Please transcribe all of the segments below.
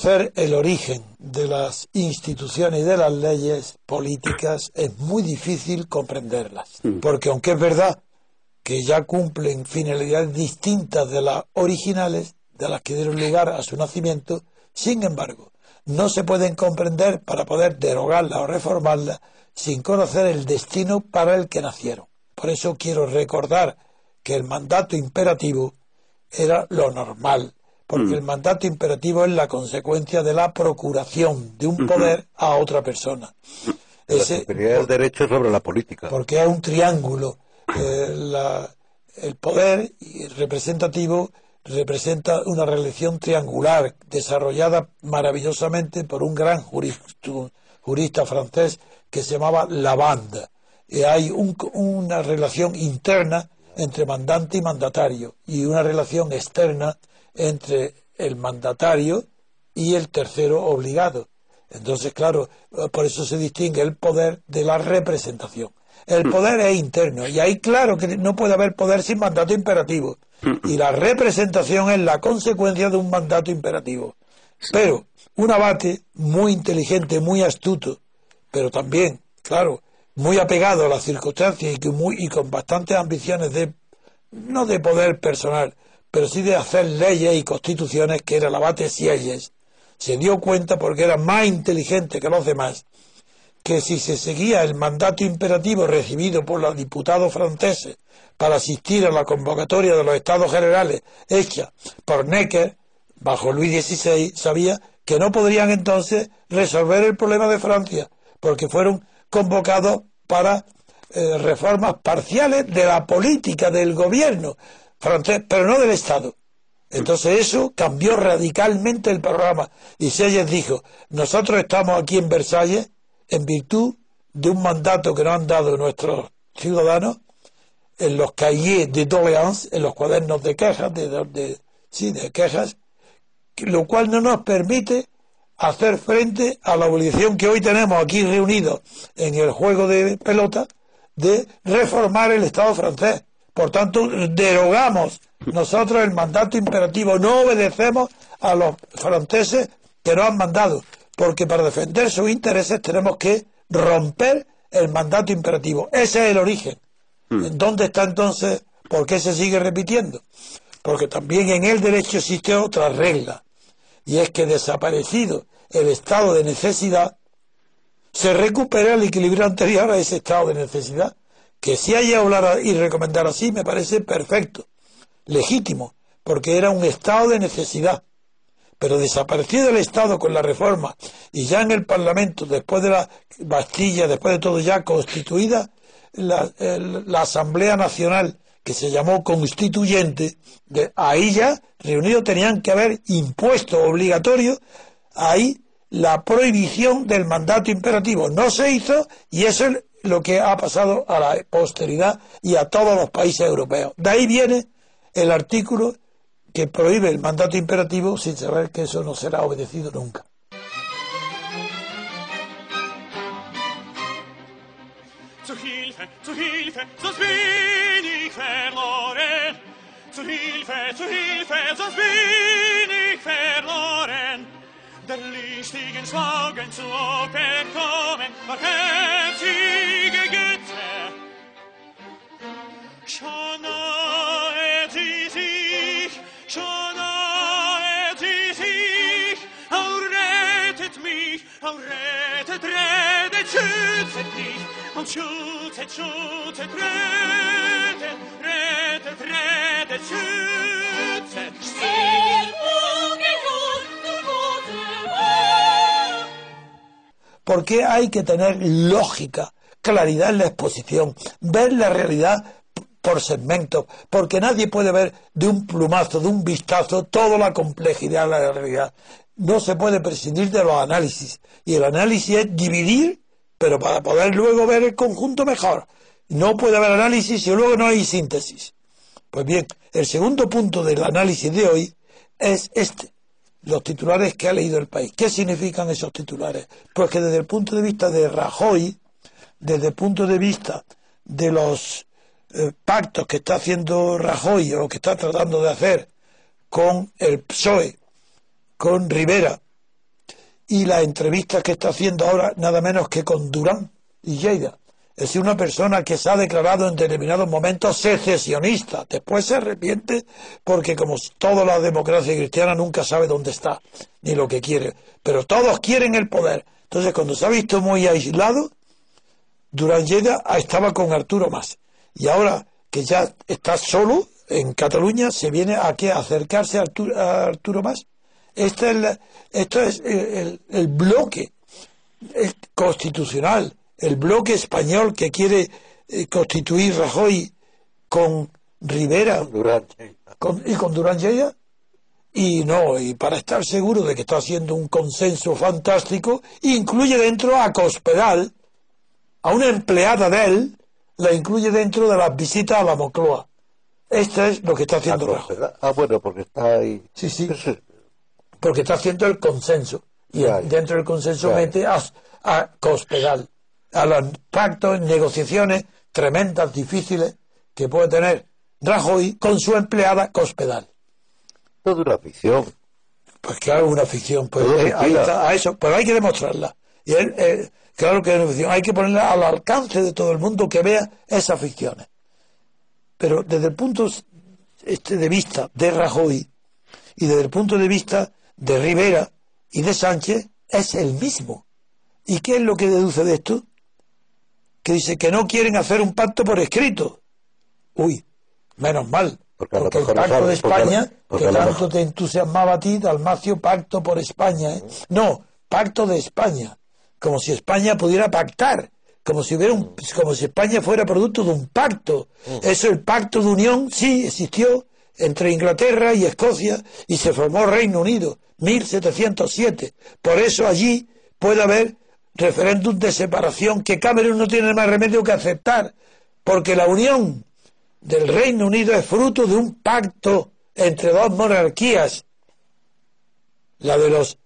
Conocer el origen de las instituciones y de las leyes políticas es muy difícil comprenderlas. Porque aunque es verdad que ya cumplen finalidades distintas de las originales, de las que dieron lugar a su nacimiento, sin embargo, no se pueden comprender para poder derogarlas o reformarlas sin conocer el destino para el que nacieron. Por eso quiero recordar que el mandato imperativo era lo normal, porque el mandato imperativo es la consecuencia de la procuración de un poder a otra persona. Ese, la derecho sobre la política. Porque es un triángulo. Eh, el poder representativo representa una relación triangular desarrollada maravillosamente por un gran jurista, francés que se llamaba Lavande. Y hay una relación interna entre mandante y mandatario y una relación externa entre el mandatario y el tercero obligado. Entonces, claro, por eso se distingue el poder de la representación. El mm. poder es interno y ahí claro que no puede haber poder sin mandato imperativo. Y la representación es la consecuencia de un mandato imperativo. Pero un abate muy inteligente, muy astuto, pero también, claro, muy apegado a las circunstancias y, que muy, y con bastantes ambiciones de, no de poder personal, pero sí de hacer leyes y constituciones que era el abate Sieyes, se dio cuenta porque era más inteligente que los demás, que si se seguía el mandato imperativo recibido por los diputados franceses para asistir a la convocatoria de los estados generales hecha por Necker, bajo Luis XVI, sabía que no podrían entonces resolver el problema de Francia, porque fueron convocados para eh, reformas parciales de la política del gobierno, francés, pero no del Estado. Entonces eso cambió radicalmente el programa. Y Selles dijo, nosotros estamos aquí en Versalles en virtud de un mandato que nos han dado nuestros ciudadanos en los cahiers de doléances, en los cuadernos de quejas, de, sí, de quejas, lo cual no nos permite hacer frente a la obligación que hoy tenemos aquí reunidos en el juego de pelota de reformar el Estado francés. Por tanto, derogamos nosotros el mandato imperativo, no obedecemos a los franceses que nos han mandado, porque para defender sus intereses tenemos que romper el mandato imperativo. Ese es el origen. Hmm. ¿Dónde está entonces? ¿Por qué se sigue repitiendo? Porque también en el derecho existe otra regla, y es que desaparecido el estado de necesidad, se recupera el equilibrio anterior a ese estado de necesidad que si haya hablar y recomendar así me parece perfecto, legítimo, porque era un estado de necesidad. Pero desaparecido el Estado con la reforma y ya en el Parlamento, después de la Bastilla, después de todo ya constituida, la, Asamblea Nacional, que se llamó constituyente, de, ahí ya reunidos tenían que haber impuesto obligatorio ahí la prohibición del mandato imperativo. No se hizo y eso es lo que ha pasado a la posteridad y a todos los países europeos. De ahí viene el artículo que prohíbe el mandato imperativo sin saber que eso no será obedecido nunca. der listigen Sorgen zu bekommen, barmherzige Güte. Schon nahe sie sich, schon nahe sie sich, au rettet mich, au rettet, rettet, schützet mich, au schützet, schützet, rettet, rettet, rettet, schützet, Still, ¿Por qué hay que tener lógica, claridad en la exposición, ver la realidad por segmentos? Porque nadie puede ver de un plumazo, de un vistazo, toda la complejidad de la realidad. No se puede prescindir de los análisis. Y el análisis es dividir, pero para poder luego ver el conjunto mejor. No puede haber análisis si luego no hay síntesis. Pues bien, el segundo punto del análisis de hoy es este los titulares que ha leído el país. ¿Qué significan esos titulares? Pues que desde el punto de vista de Rajoy, desde el punto de vista de los eh, pactos que está haciendo Rajoy o que está tratando de hacer con el PSOE, con Rivera, y las entrevistas que está haciendo ahora nada menos que con Durán y Lleida, es una persona que se ha declarado en determinados momentos secesionista. Después se arrepiente porque como toda la democracia cristiana nunca sabe dónde está ni lo que quiere. Pero todos quieren el poder. Entonces cuando se ha visto muy aislado, Durán Lleida estaba con Arturo Más. Y ahora que ya está solo en Cataluña, se viene a, qué? a acercarse a Arturo, Más. Este es esto es el bloque constitucional el bloque español que quiere eh, constituir Rajoy con Rivera y con Durán Lleida y no, y para estar seguro de que está haciendo un consenso fantástico, incluye dentro a Cospedal, a una empleada de él, la incluye dentro de las visitas a la Mocloa. Esto es lo que está haciendo Rajoy. Ah, bueno, porque está ahí. Sí, sí. Porque está haciendo el consenso. Y dentro del consenso mete a, a Cospedal a los pactos, negociaciones tremendas, difíciles, que puede tener Rajoy con su empleada Cospedal. Todo una ficción. Pues claro, una ficción. Pues eh, ahí está, a eso, pero hay que demostrarla. Y él, eh, claro que es una ficción. Hay que ponerla al alcance de todo el mundo que vea esas ficciones. Pero desde el punto este de vista de Rajoy y desde el punto de vista de Rivera y de Sánchez es el mismo. ¿Y qué es lo que deduce de esto? Que dice que no quieren hacer un pacto por escrito. Uy, menos mal. Porque, el pacto de España, que tanto te entusiasmaba a ti, Dalmacio, pacto por España. ¿eh? No, pacto de España. Como si España pudiera pactar. Como si, hubiera un, como si España fuera producto de un pacto. Eso, el pacto de unión, sí, existió entre Inglaterra y Escocia y se formó Reino Unido, 1707. Por eso allí puede haber referéndum de separación que Cameron no tiene más remedio que aceptar, porque la unión del Reino Unido es fruto de un pacto entre dos monarquías, la de los,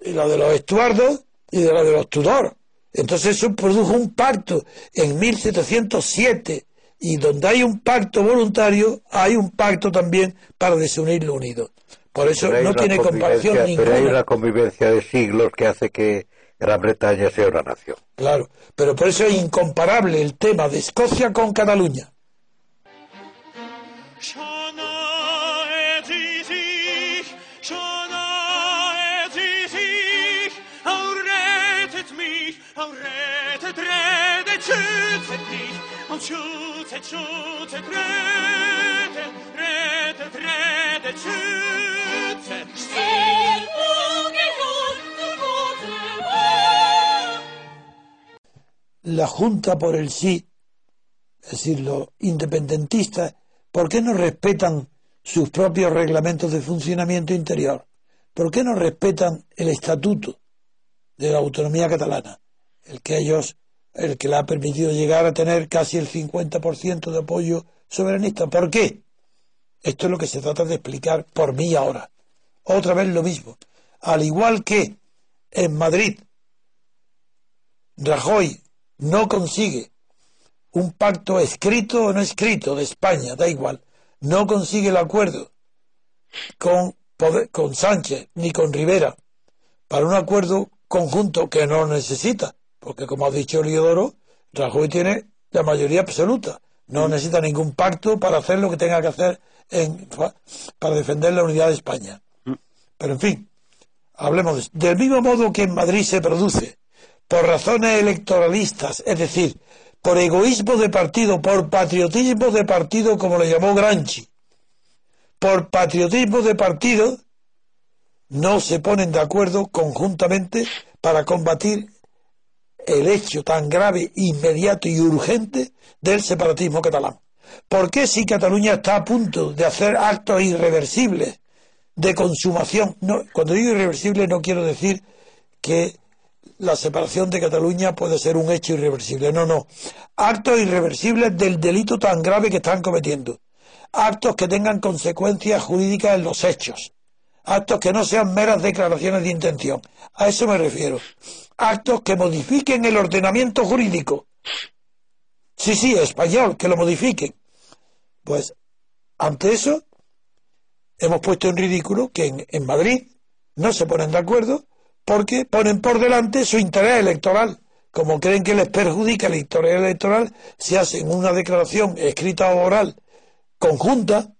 la de los Estuardos y la de los Tudor. Entonces eso produjo un pacto en 1707 y donde hay un pacto voluntario hay un pacto también para desunir lo unido. Por eso no tiene comparación ninguna. Pero hay una convivencia de siglos que hace que Gran Bretaña sea una nación. Claro, pero por eso es incomparable el tema de Escocia con Cataluña. La Junta por el sí, es decir, los independentistas, ¿por qué no respetan sus propios reglamentos de funcionamiento interior? ¿Por qué no respetan el estatuto de la autonomía catalana? El que ellos, el que le ha permitido llegar a tener casi el 50% de apoyo soberanista. ¿Por qué? Esto es lo que se trata de explicar por mí ahora. Otra vez lo mismo. Al igual que en Madrid, Rajoy no consigue un pacto escrito o no escrito de España, da igual, no consigue el acuerdo con, con Sánchez ni con Rivera para un acuerdo conjunto que no necesita, porque como ha dicho Liodoro, Rajoy tiene la mayoría absoluta, no mm. necesita ningún pacto para hacer lo que tenga que hacer en, para defender la unidad de España. Mm. Pero en fin, hablemos de, del mismo modo que en Madrid se produce por razones electoralistas, es decir, por egoísmo de partido, por patriotismo de partido, como le llamó Granchi, por patriotismo de partido, no se ponen de acuerdo conjuntamente para combatir el hecho tan grave, inmediato y urgente del separatismo catalán. ¿Por qué si Cataluña está a punto de hacer actos irreversibles de consumación? No, cuando digo irreversible no quiero decir que la separación de Cataluña puede ser un hecho irreversible. No, no. Actos irreversibles del delito tan grave que están cometiendo. Actos que tengan consecuencias jurídicas en los hechos. Actos que no sean meras declaraciones de intención. A eso me refiero. Actos que modifiquen el ordenamiento jurídico. Sí, sí, español, que lo modifiquen. Pues, ante eso, hemos puesto en ridículo que en, en Madrid no se ponen de acuerdo porque ponen por delante su interés electoral. Como creen que les perjudica el interés electoral, se hacen una declaración escrita o oral conjunta,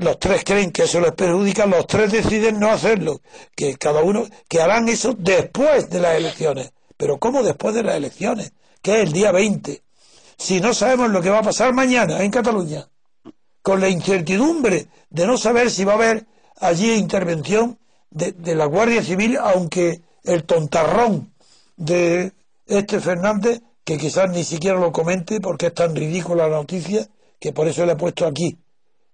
los tres creen que eso les perjudica, los tres deciden no hacerlo, que cada uno, que harán eso después de las elecciones. Pero ¿cómo después de las elecciones? Que es el día 20. Si no sabemos lo que va a pasar mañana en Cataluña, con la incertidumbre de no saber si va a haber allí intervención de, la Guardia Civil, aunque el tontarrón de este Fernández, que quizás ni siquiera lo comente porque es tan ridícula la noticia, que por eso le he puesto aquí.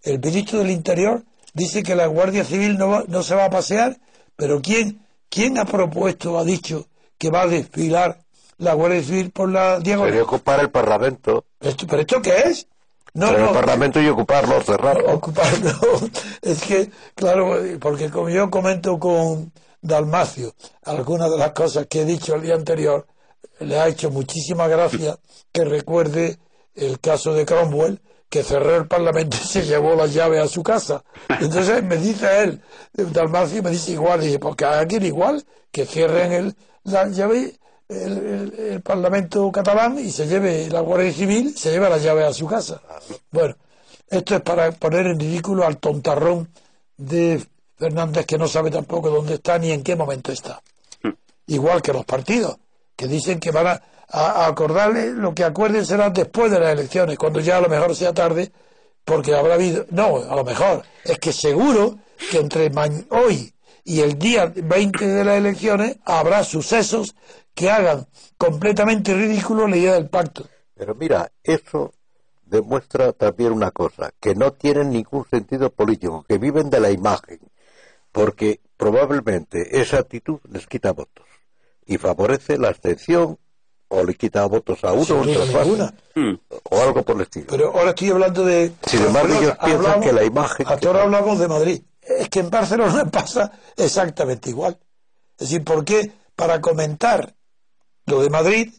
El ministro del Interior dice que la Guardia Civil no, no se va a pasear, pero ¿quién, ¿quién ha propuesto, ha dicho que va a desfilar la Guardia Civil por la diagonal? Sería ocupar el Parlamento. ¿Esto, ¿Pero esto qué es? No, el Parlamento y ocuparlo, cerrarlo. Ocuparlo. Es que, claro, porque como yo comento con Dalmacio algunas de las cosas que he dicho el día anterior, le ha hecho muchísima gracia que recuerde el caso de Cromwell, que cerró el Parlamento y se llevó las llaves a su casa. Entonces me dice él, Dalmacio me dice igual, dice, porque aquí igual, que cierren el, la llave el, Parlamento catalán y se lleve la Guardia Civil, se lleva la llave a su casa. Bueno, esto es para poner en ridículo al tontarrón de Fernández que no sabe tampoco dónde está ni en qué momento está. Igual que los partidos, que dicen que van a, acordarle, lo que acuerden será después de las elecciones, cuando ya a lo mejor sea tarde, porque habrá habido, no, a lo mejor, es que seguro que entre hoy y el día 20 de las elecciones habrá sucesos que hagan completamente ridículo la idea del pacto. Pero mira, eso demuestra también una cosa, que no tienen ningún sentido político, que viven de la imagen, porque probablemente esa actitud les quita votos y favorece la abstención o le quita votos a uno o algo por el estilo. Pero ahora estoy hablando de... Sin embargo, ellos piensan que la imagen... Hasta ahora hablamos de Madrid. Es que en Barcelona pasa exactamente igual. Es decir, ¿por qué para comentar lo de Madrid,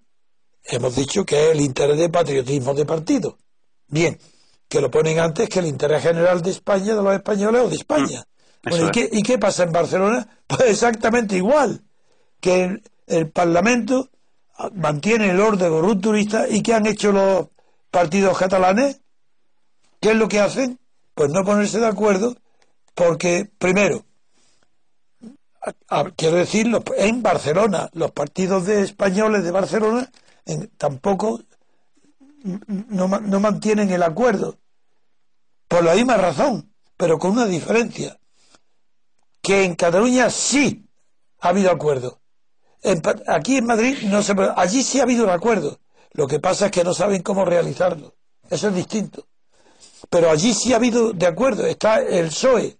hemos dicho que es el interés de patriotismo de partido. Bien, que lo ponen antes que el interés general de España, de los españoles o de España. Mm, ¿y, qué, pasa en Barcelona? Pues exactamente igual, que el, Parlamento mantiene el orden rupturista y ¿qué han hecho los partidos catalanes? ¿Qué es lo que hacen? Pues no ponerse de acuerdo porque, primero, quiero decir, en Barcelona, los partidos de españoles de Barcelona tampoco no, no mantienen el acuerdo, por la misma razón, pero con una diferencia, que en Cataluña sí ha habido acuerdo. aquí en Madrid no se allí sí ha habido un acuerdo. Lo que pasa es que no saben cómo realizarlo. Eso es distinto. Pero allí sí ha habido de acuerdo. Está el PSOE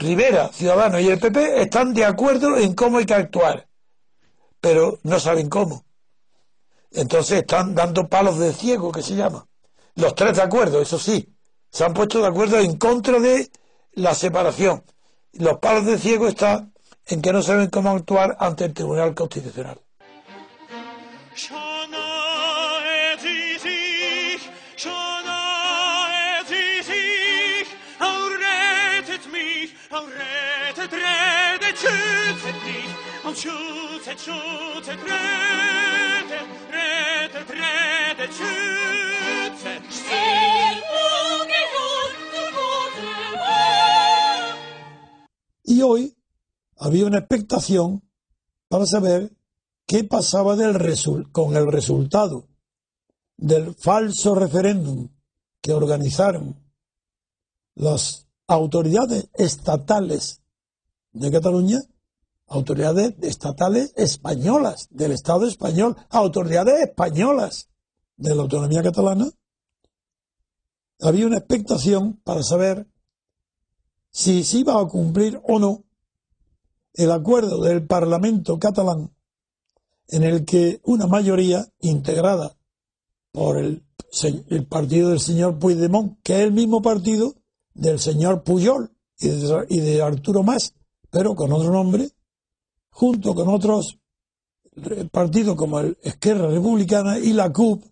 Rivera, Ciudadanos y el PP están de acuerdo en cómo hay que actuar, pero no saben cómo. Entonces están dando palos de ciego, que se llama. Los tres de acuerdo, eso sí, se han puesto de acuerdo en contra de la separación. Los palos de ciego están en que no saben cómo actuar ante el Tribunal Constitucional. Y hoy había una expectación para saber qué pasaba del con el resultado del falso referéndum que organizaron las autoridades estatales de Cataluña autoridades estatales españolas, del Estado español, autoridades españolas de la autonomía catalana, había una expectación para saber si se iba a cumplir o no el acuerdo del Parlamento catalán en el que una mayoría integrada por el, el partido del señor Puigdemont, que es el mismo partido del señor Puyol y de, y de Arturo Mas, pero con otro nombre, junto con otros partidos como el Esquerra Republicana y la CUP,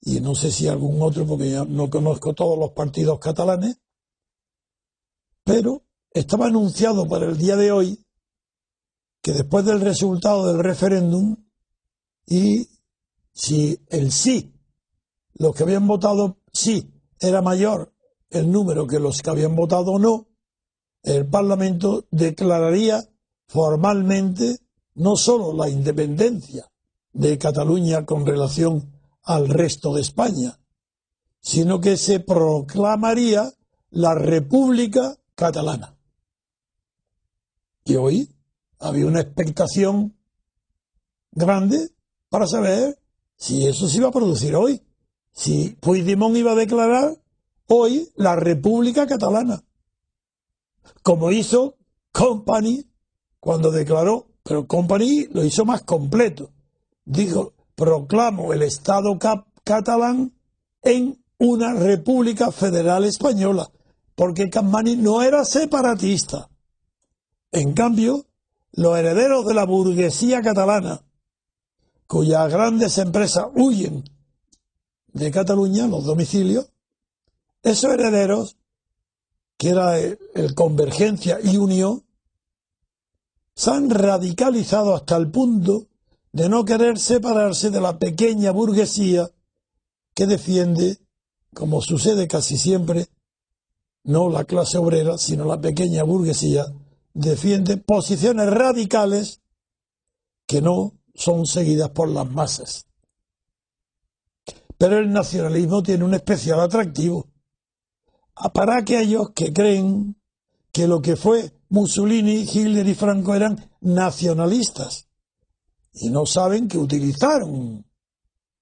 y no sé si algún otro, porque ya no conozco todos los partidos catalanes, pero estaba anunciado para el día de hoy que después del resultado del referéndum y si el sí, los que habían votado sí, era mayor el número que los que habían votado no, el Parlamento declararía formalmente no solo la independencia de Cataluña con relación al resto de España, sino que se proclamaría la República Catalana. Y hoy había una expectación grande para saber si eso se iba a producir hoy, si Puigdemont iba a declarar hoy la República Catalana, como hizo Company cuando declaró, pero Company lo hizo más completo. Dijo, proclamo el Estado catalán en una República Federal Española, porque Company no era separatista. En cambio, los herederos de la burguesía catalana, cuyas grandes empresas huyen de Cataluña, los domicilios, esos herederos, que era el Convergencia y Unión, se han radicalizado hasta el punto de no querer separarse de la pequeña burguesía que defiende, como sucede casi siempre, no la clase obrera, sino la pequeña burguesía, defiende posiciones radicales que no son seguidas por las masas. Pero el nacionalismo tiene un especial atractivo para aquellos que creen que lo que fue Mussolini, Hitler y Franco eran nacionalistas y no saben que utilizaron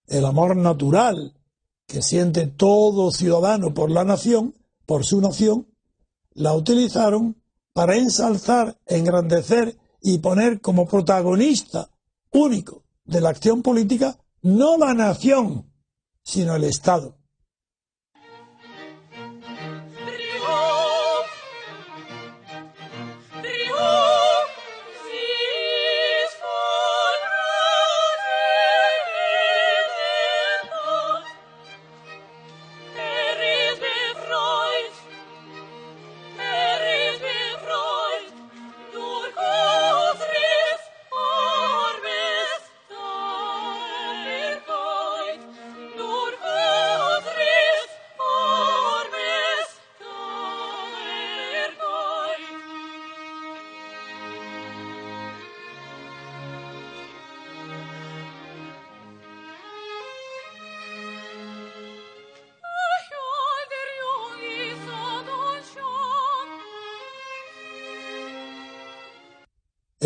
el amor natural que siente todo ciudadano por la nación, por su nación, la utilizaron para ensalzar, engrandecer y poner como protagonista único de la acción política no la nación, sino el Estado.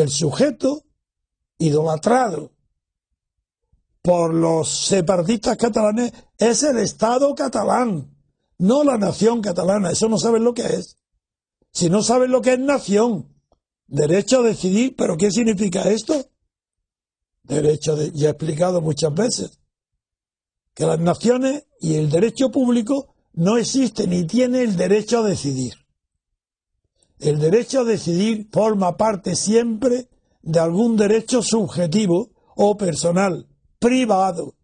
El sujeto idolatrado por los separatistas catalanes es el Estado catalán, no la nación catalana. Eso no saben lo que es. Si no saben lo que es nación, derecho a decidir, pero ¿qué significa esto? Derecho de, ya he explicado muchas veces que las naciones y el derecho público no existe ni tiene el derecho a decidir. El derecho a decidir forma parte siempre de algún derecho subjetivo o personal, privado,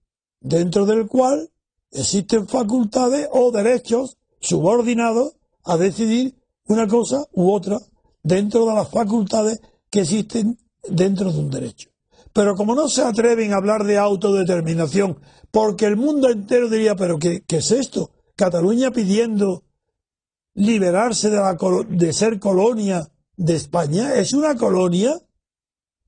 dentro del cual existen facultades o derechos subordinados a decidir una cosa u otra dentro de las facultades que existen dentro de un derecho. Pero como no se atreven a hablar de autodeterminación, porque el mundo entero diría, pero ¿qué, es esto? Cataluña pidiendo liberarse de, la, de ser colonia de España. Es una colonia,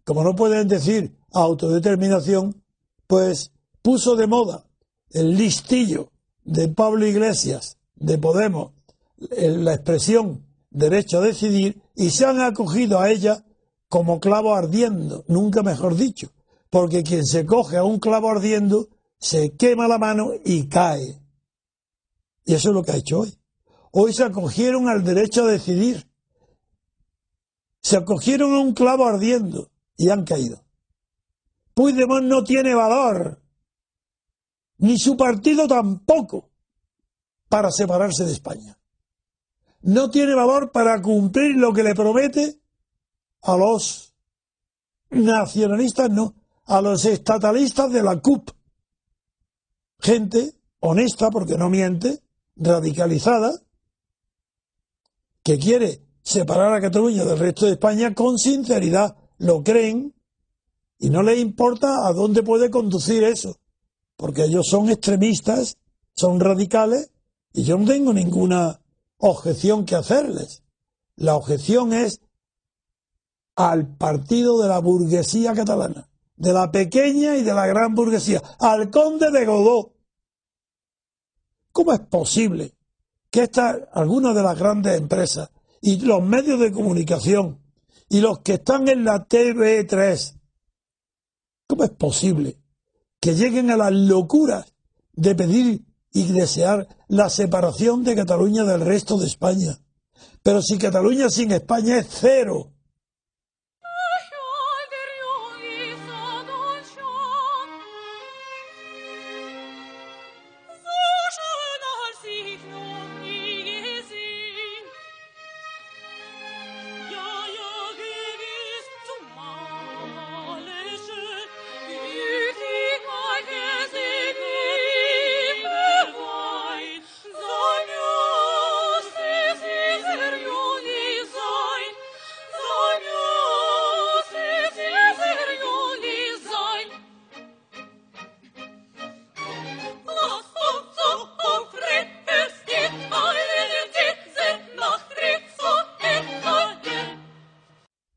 como no pueden decir autodeterminación, pues puso de moda el listillo de Pablo Iglesias, de Podemos, la expresión derecho a decidir, y se han acogido a ella como clavo ardiendo, nunca mejor dicho, porque quien se coge a un clavo ardiendo se quema la mano y cae. Y eso es lo que ha hecho hoy. Hoy se acogieron al derecho a decidir. Se acogieron a un clavo ardiendo y han caído. Puigdemont no tiene valor, ni su partido tampoco, para separarse de España. No tiene valor para cumplir lo que le promete a los nacionalistas, no, a los estatalistas de la CUP. Gente honesta, porque no miente, radicalizada, que quiere separar a Cataluña del resto de España con sinceridad. Lo creen y no les importa a dónde puede conducir eso, porque ellos son extremistas, son radicales y yo no tengo ninguna objeción que hacerles. La objeción es al partido de la burguesía catalana, de la pequeña y de la gran burguesía, al conde de Godó. ¿Cómo es posible que estas, algunas de las grandes empresas y los medios de comunicación y los que están en la TV3, ¿cómo es posible que lleguen a las locuras de pedir y desear la separación de Cataluña del resto de España? Pero si Cataluña sin España es cero,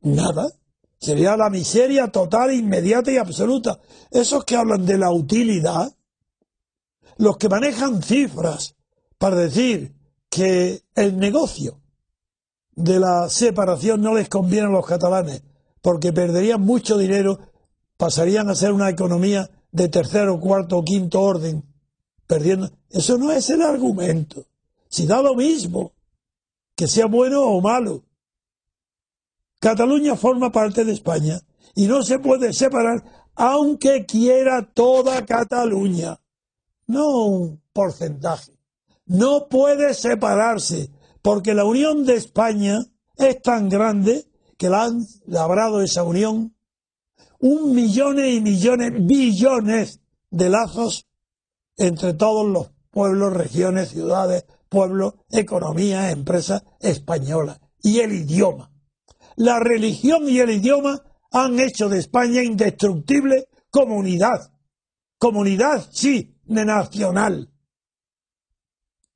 Nada. Sería la miseria total, inmediata y absoluta. Esos que hablan de la utilidad, los que manejan cifras para decir que el negocio de la separación no les conviene a los catalanes, porque perderían mucho dinero, pasarían a ser una economía de tercero, cuarto o quinto orden, perdiendo. Eso no es el argumento. Si da lo mismo, que sea bueno o malo. Cataluña forma parte de España y no se puede separar aunque quiera toda Cataluña. No un porcentaje. No puede separarse porque la unión de España es tan grande que la han labrado esa unión un millones y millones, billones de lazos entre todos los pueblos, regiones, ciudades, pueblos, economías, empresas españolas y el idioma la religión y el idioma han hecho de España indestructible comunidad. Comunidad, sí, de nacional.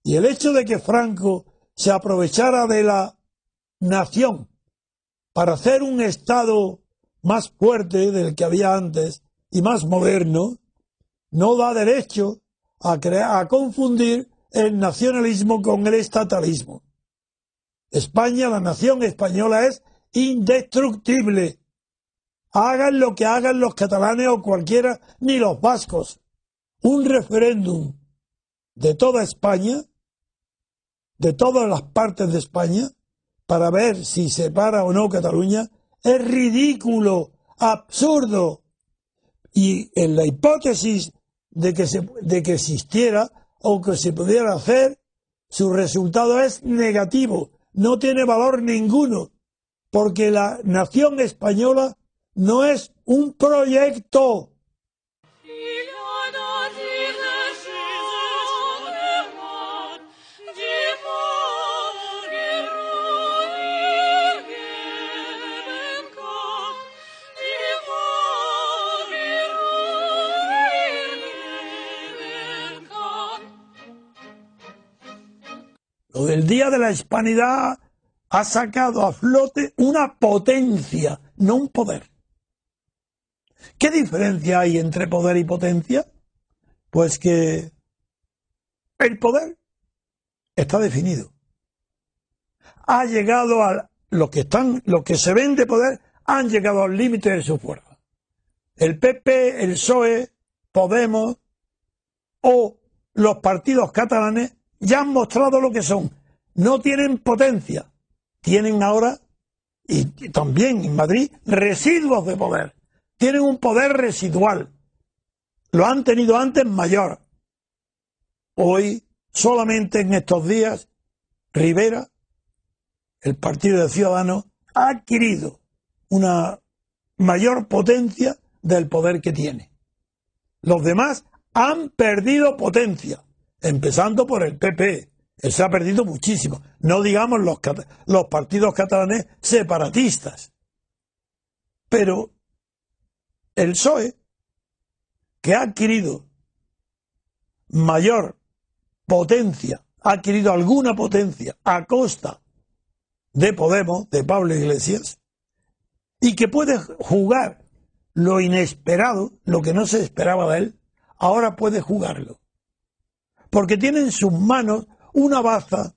Y el hecho de que Franco se aprovechara de la nación para hacer un Estado más fuerte del que había antes y más moderno, no da derecho a, a confundir el nacionalismo con el estatalismo. España, la nación española es indestructible. Hagan lo que hagan los catalanes o cualquiera, ni los vascos. Un referéndum de toda España, de todas las partes de España, para ver si se para o no Cataluña, es ridículo, absurdo. Y en la hipótesis de que, se, de que existiera o que se pudiera hacer, su resultado es negativo, no tiene valor ninguno, porque la nación española no es un proyecto. Lo del Día de la Hispanidad ha sacado a flote una potencia, no un poder. ¿Qué diferencia hay entre poder y potencia? Pues que el poder está definido. Ha llegado a lo que están, lo que se ven de poder, han llegado al límite de su fuerza. El PP, el PSOE, Podemos o los partidos catalanes ya han mostrado lo que son. No tienen potencia. Tienen ahora, y también en Madrid, residuos de poder. Tienen un poder residual. Lo han tenido antes mayor. Hoy, solamente en estos días, Rivera, el Partido de Ciudadanos, ha adquirido una mayor potencia del poder que tiene. Los demás han perdido potencia, empezando por el PP. Se ha perdido muchísimo. No digamos los, los partidos catalanes separatistas. Pero el PSOE, que ha adquirido mayor potencia, ha adquirido alguna potencia a costa de Podemos, de Pablo Iglesias, y que puede jugar lo inesperado, lo que no se esperaba de él, ahora puede jugarlo. Porque tiene en sus manos una baza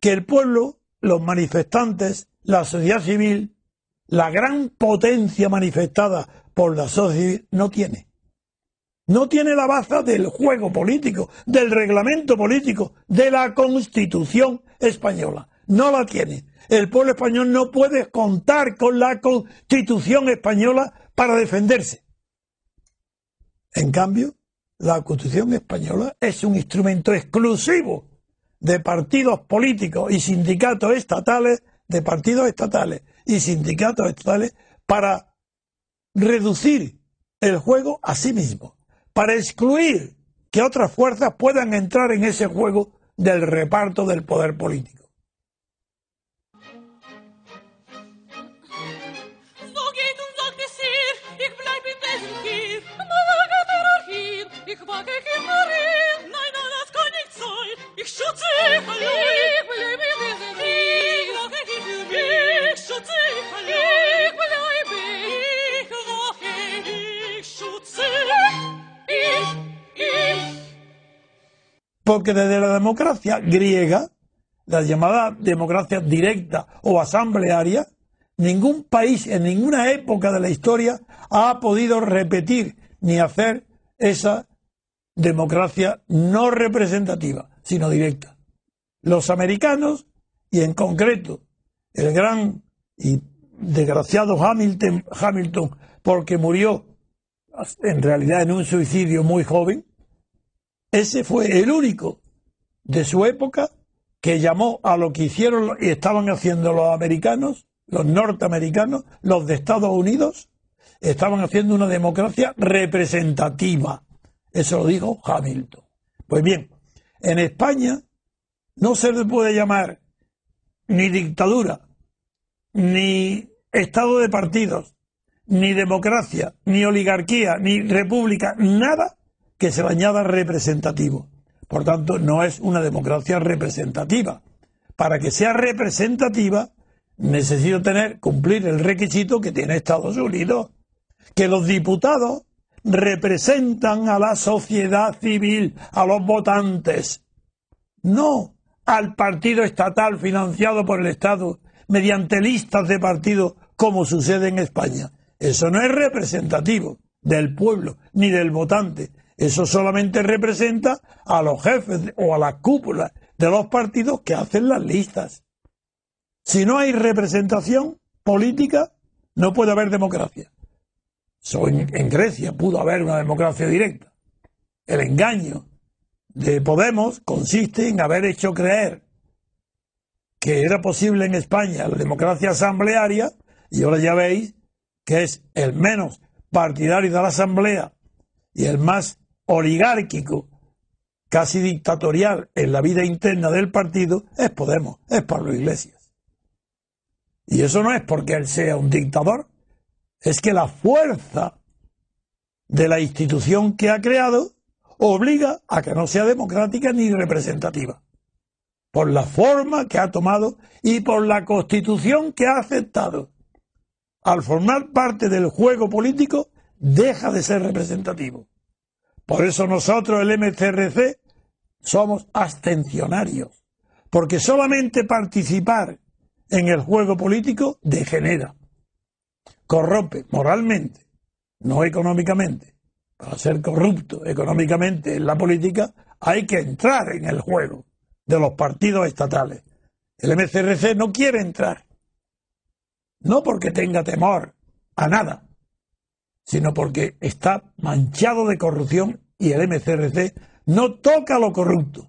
que el pueblo, los manifestantes, la sociedad civil, la gran potencia manifestada por la sociedad civil, no tiene. No tiene la baza del juego político, del reglamento político, de la constitución española. No la tiene. El pueblo español no puede contar con la constitución española para defenderse. En cambio, la Constitución española es un instrumento exclusivo de partidos políticos y sindicatos estatales, de partidos estatales y sindicatos estatales, para reducir el juego a sí mismo, para excluir que otras fuerzas puedan entrar en ese juego del reparto del poder político. Porque desde la democracia griega, la llamada democracia directa o asamblearia, ningún país en ninguna época de la historia ha podido repetir ni hacer esa democracia no representativa, sino directa. Los americanos, y en concreto el gran y desgraciado Hamilton, porque murió en realidad en un suicidio muy joven, ese fue el único de su época que llamó a lo que hicieron y estaban haciendo los americanos, los norteamericanos, los de Estados Unidos, estaban haciendo una democracia representativa. Eso lo dijo Hamilton. Pues bien, en España no se le puede llamar ni dictadura, ni estado de partidos, ni democracia, ni oligarquía, ni república, nada que se le añada representativo. Por tanto, no es una democracia representativa. Para que sea representativa, necesito tener, cumplir el requisito que tiene Estados Unidos, que los diputados representan a la sociedad civil, a los votantes, no al partido estatal financiado por el Estado mediante listas de partido como sucede en España. Eso no es representativo del pueblo ni del votante. Eso solamente representa a los jefes o a la cúpula de los partidos que hacen las listas. Si no hay representación política, no puede haber democracia en Grecia pudo haber una democracia directa. El engaño de Podemos consiste en haber hecho creer que era posible en España la democracia asamblearia y ahora ya veis que es el menos partidario de la asamblea y el más oligárquico, casi dictatorial en la vida interna del partido es Podemos, es Pablo Iglesias. Y eso no es porque él sea un dictador, es que la fuerza de la institución que ha creado obliga a que no sea democrática ni representativa, por la forma que ha tomado y por la constitución que ha aceptado. Al formar parte del juego político, deja de ser representativo. Por eso nosotros, el MCRC, somos abstencionarios, porque solamente participar en el juego político degenera corrompe moralmente, no económicamente, para ser corrupto económicamente en la política, hay que entrar en el juego de los partidos estatales. El MCRC no quiere entrar, no porque tenga temor a nada, sino porque está manchado de corrupción y el MCRC no toca lo corrupto.